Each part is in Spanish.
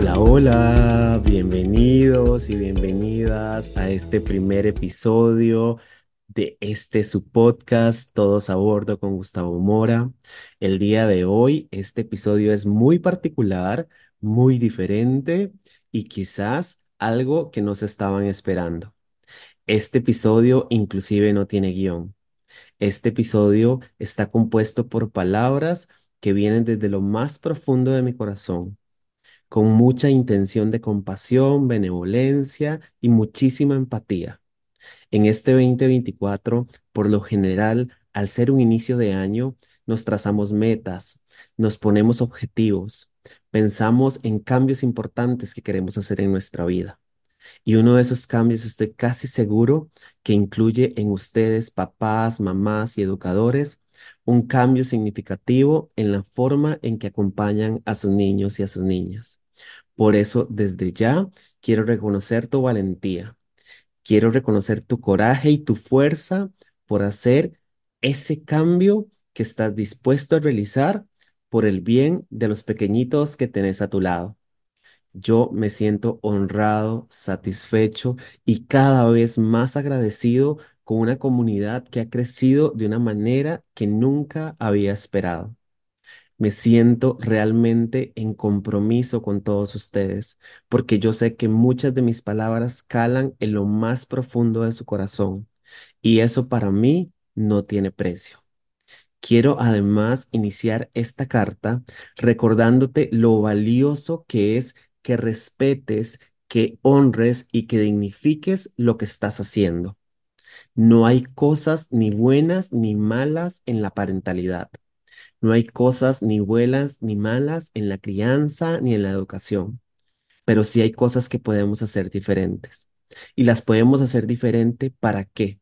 Hola, bienvenidos y bienvenidas a este primer episodio de este su podcast Todos a Bordo con Gustavo Mora. El día de hoy, este episodio es muy particular, muy diferente y quizás algo que no se estaban esperando. Este episodio inclusive no tiene guion. Este episodio está compuesto por palabras que vienen desde lo más profundo de mi corazón con mucha intención de compasión, benevolencia y muchísima empatía. En este 2024, por lo general, al ser un inicio de año, nos trazamos metas, nos ponemos objetivos, pensamos en cambios importantes que queremos hacer en nuestra vida. Y uno de esos cambios estoy casi seguro que incluye en ustedes, papás, mamás y educadores, un cambio significativo en la forma en que acompañan a sus niños y a sus niñas. Por eso, desde ya, quiero reconocer tu valentía. Quiero reconocer tu coraje y tu fuerza por hacer ese cambio que estás dispuesto a realizar por el bien de los pequeñitos que tenés a tu lado. Yo me siento honrado, satisfecho y cada vez más agradecido con una comunidad que ha crecido de una manera que nunca había esperado. Me siento realmente en compromiso con todos ustedes, porque yo sé que muchas de mis palabras calan en lo más profundo de su corazón, y eso para mí no tiene precio. Quiero además iniciar esta carta recordándote lo valioso que es que respetes, que honres y que dignifiques lo que estás haciendo. No hay cosas ni buenas ni malas en la parentalidad. No hay cosas ni buenas ni malas en la crianza ni en la educación, pero sí hay cosas que podemos hacer diferentes. Y las podemos hacer diferente ¿para qué?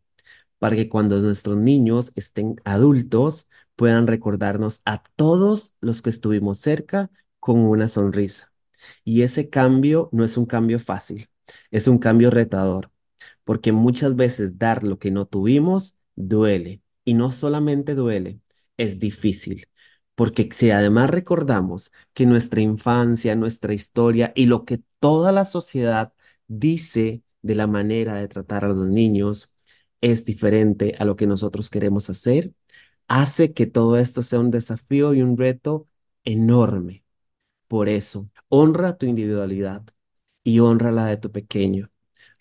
Para que cuando nuestros niños estén adultos puedan recordarnos a todos los que estuvimos cerca con una sonrisa. Y ese cambio no es un cambio fácil, es un cambio retador, porque muchas veces dar lo que no tuvimos duele. Y no solamente duele, es difícil. Porque si además recordamos que nuestra infancia, nuestra historia y lo que toda la sociedad dice de la manera de tratar a los niños es diferente a lo que nosotros queremos hacer, hace que todo esto sea un desafío y un reto enorme. Por eso, honra tu individualidad y honra la de tu pequeño.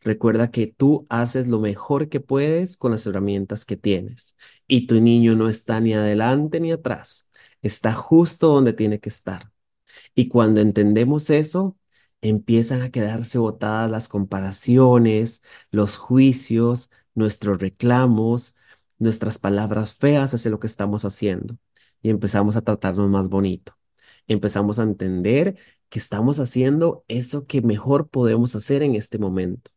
Recuerda que tú haces lo mejor que puedes con las herramientas que tienes y tu niño no está ni adelante ni atrás, está justo donde tiene que estar. Y cuando entendemos eso, empiezan a quedarse botadas las comparaciones, los juicios, nuestros reclamos, nuestras palabras feas hacia lo que estamos haciendo y empezamos a tratarnos más bonito. Empezamos a entender que estamos haciendo eso que mejor podemos hacer en este momento.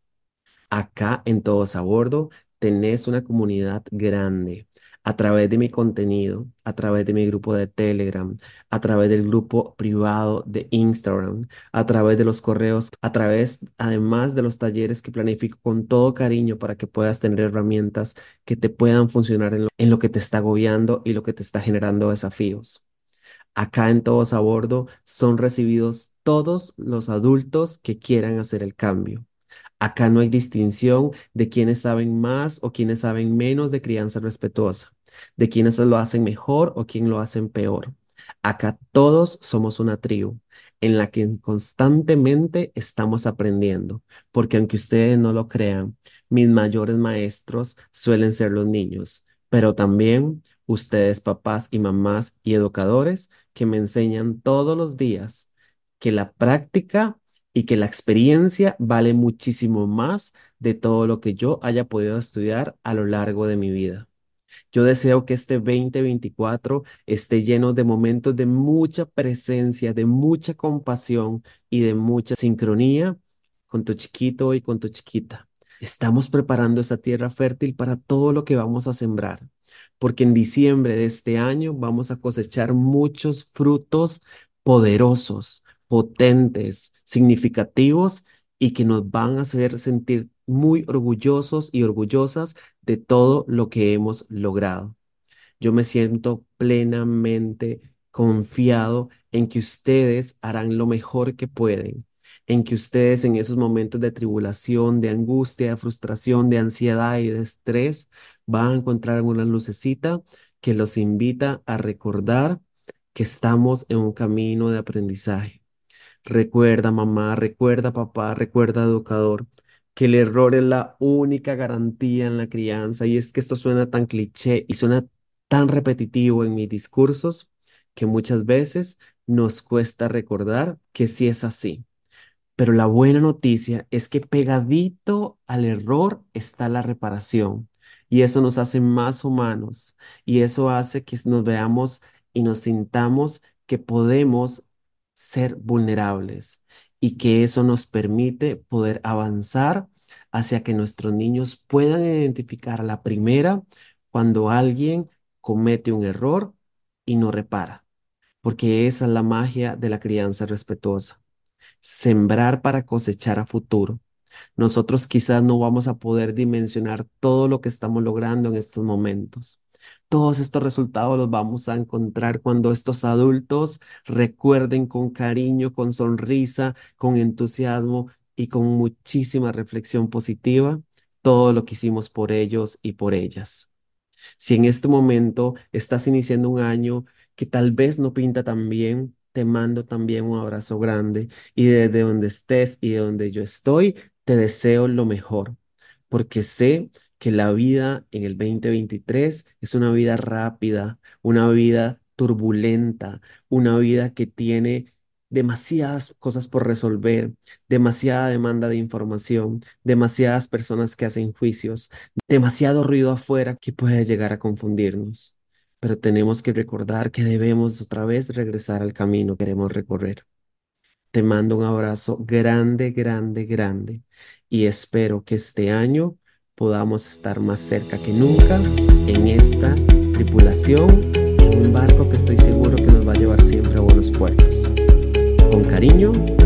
Acá en Todos a Bordo tenés una comunidad grande a través de mi contenido, a través de mi grupo de Telegram, a través del grupo privado de Instagram, a través de los correos, a través además de los talleres que planifico con todo cariño para que puedas tener herramientas que te puedan funcionar en lo, que te está agobiando y lo que te está generando desafíos. Acá en Todos a Bordo son recibidos todos los adultos que quieran hacer el cambio. Acá no hay distinción de quienes saben más o quienes saben menos de crianza respetuosa, de quienes lo hacen mejor o quien lo hacen peor. Acá todos somos una tribu en la que constantemente estamos aprendiendo, porque aunque ustedes no lo crean, mis mayores maestros suelen ser los niños, pero también ustedes papás y mamás y educadores que me enseñan todos los días que la práctica y que la experiencia vale muchísimo más de todo lo que yo haya podido estudiar a lo largo de mi vida. Yo deseo que este 2024 esté lleno de momentos de mucha presencia, de mucha compasión y de mucha sincronía con tu chiquito y con tu chiquita. Estamos preparando esa tierra fértil para todo lo que vamos a sembrar, porque en diciembre de este año vamos a cosechar muchos frutos poderosos, potentes, significativos y que nos van a hacer sentir muy orgullosos y orgullosas de todo lo que hemos logrado. Yo me siento plenamente confiado en que ustedes harán lo mejor que pueden, en que ustedes en esos momentos de tribulación, de angustia, de frustración, de ansiedad y de estrés van a encontrar una lucecita que los invita a recordar que estamos en un camino de aprendizaje. Recuerda, mamá, recuerda, papá, recuerda, educador, que el error es la única garantía en la crianza. Y es que esto suena tan cliché y suena tan repetitivo en mis discursos que muchas veces nos cuesta recordar que sí es así. Pero la buena noticia es que pegadito al error está la reparación y eso nos hace más humanos y eso hace que nos veamos y nos sintamos que podemos ser vulnerables y que eso nos permite poder avanzar hacia que nuestros niños puedan identificar a la primera cuando alguien comete un error y no repara, porque esa es la magia de la crianza respetuosa. Sembrar para cosechar a futuro. Nosotros quizás no vamos a poder dimensionar todo lo que estamos logrando en estos momentos. Todos estos resultados los vamos a encontrar cuando estos adultos recuerden con cariño, con sonrisa, con entusiasmo y con muchísima reflexión positiva todo lo que hicimos por ellos y por ellas. Si en este momento estás iniciando un año que tal vez no pinta tan bien, te mando también un abrazo grande y desde donde estés y de donde yo estoy, te deseo lo mejor, porque sé que la vida en el 2023 es una vida rápida, una vida turbulenta, una vida que tiene demasiadas cosas por resolver, demasiada demanda de información, demasiadas personas que hacen juicios, demasiado ruido afuera que puede llegar a confundirnos. Pero tenemos que recordar que debemos otra vez regresar al camino que queremos recorrer. Te mando un abrazo grande, grande, grande y espero que este año podamos estar más cerca que nunca en esta tripulación, en un barco que estoy seguro que nos va a llevar siempre a buenos puertos. Con cariño.